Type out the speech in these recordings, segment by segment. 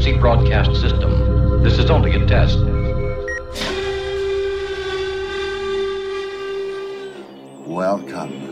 emergency broadcast system. This is only a test. Welcome.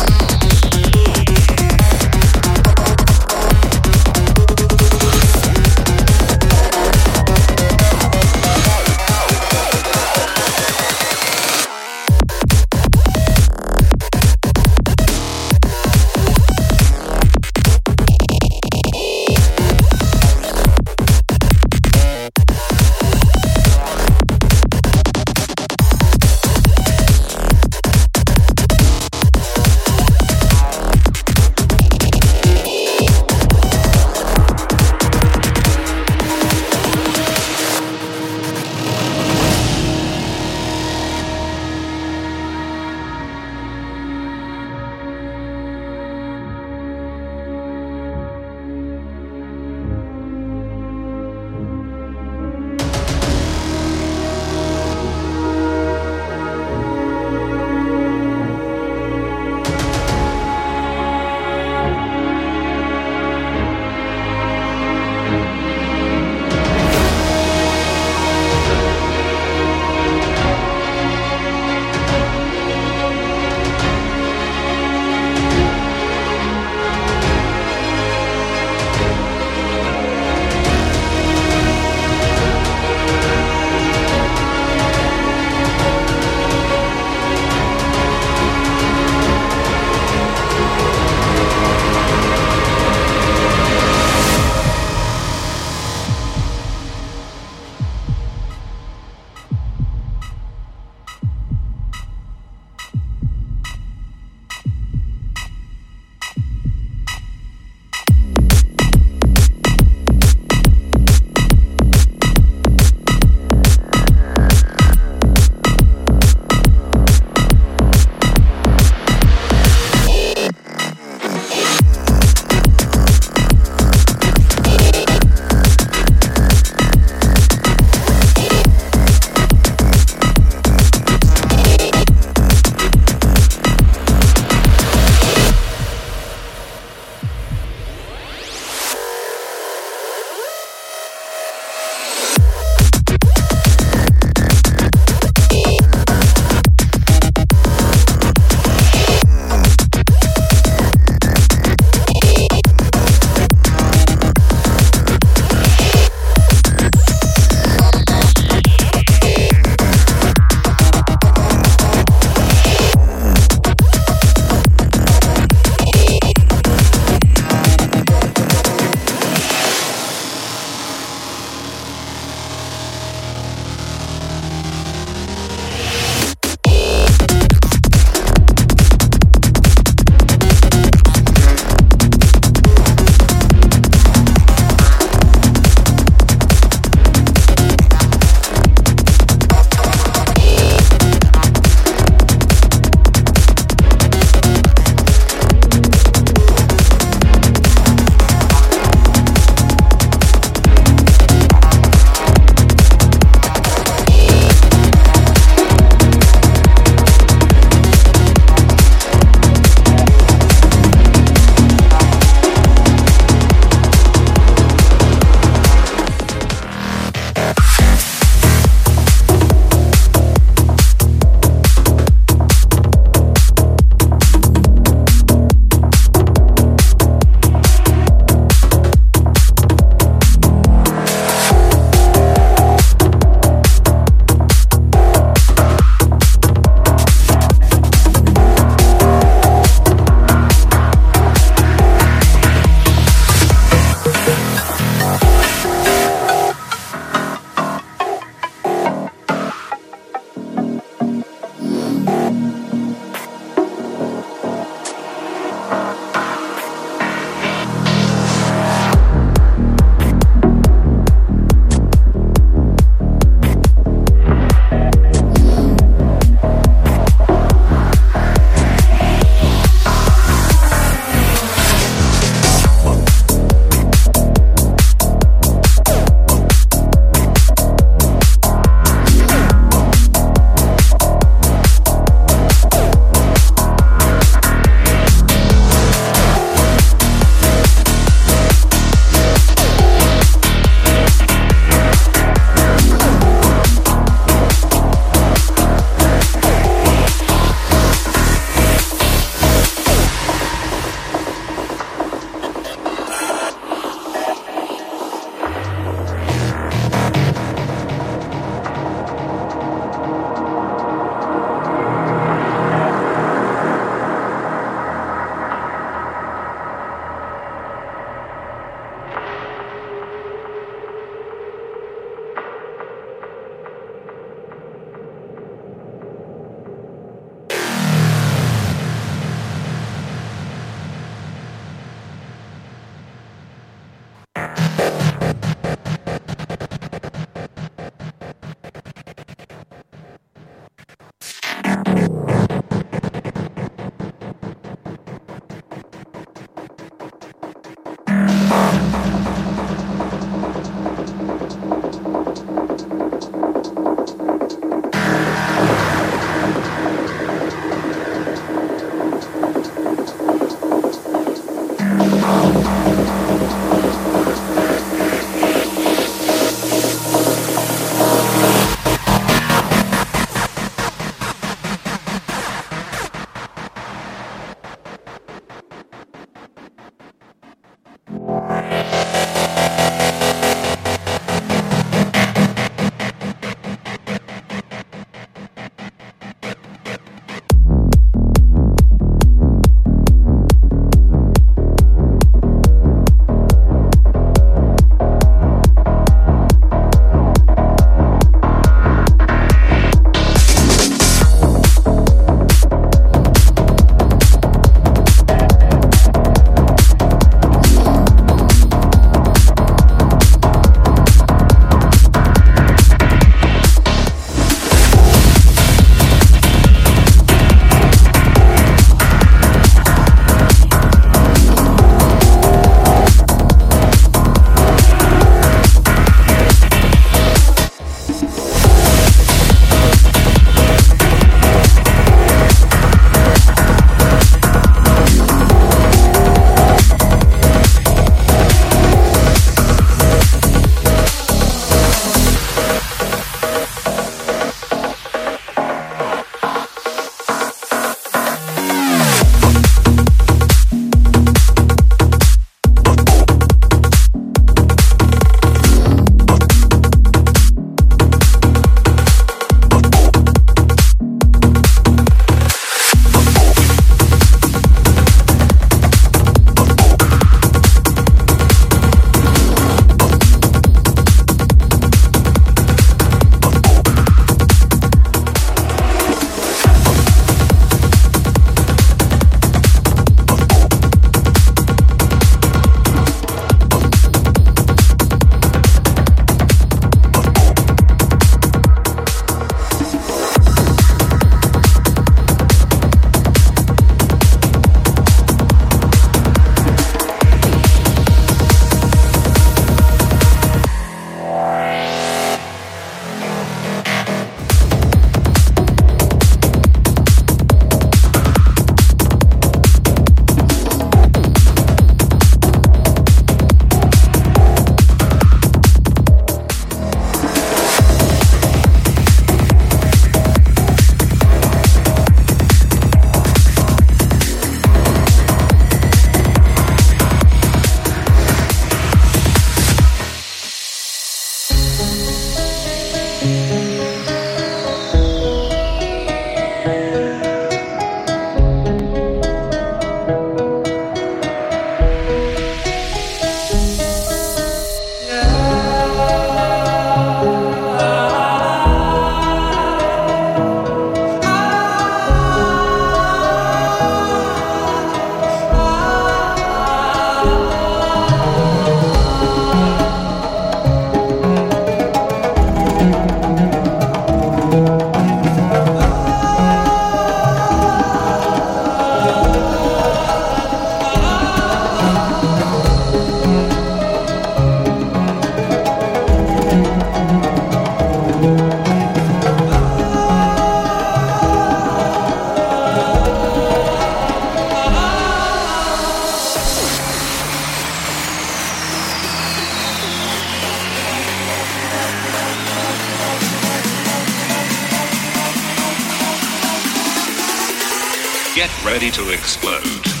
ready to explode.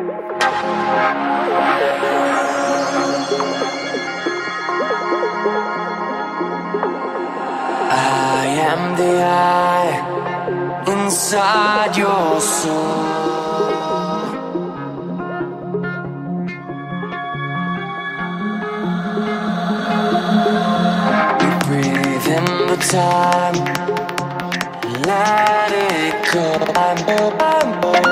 I am the eye inside your soul. We breathe in the time, let it go. I'm, I'm, I'm.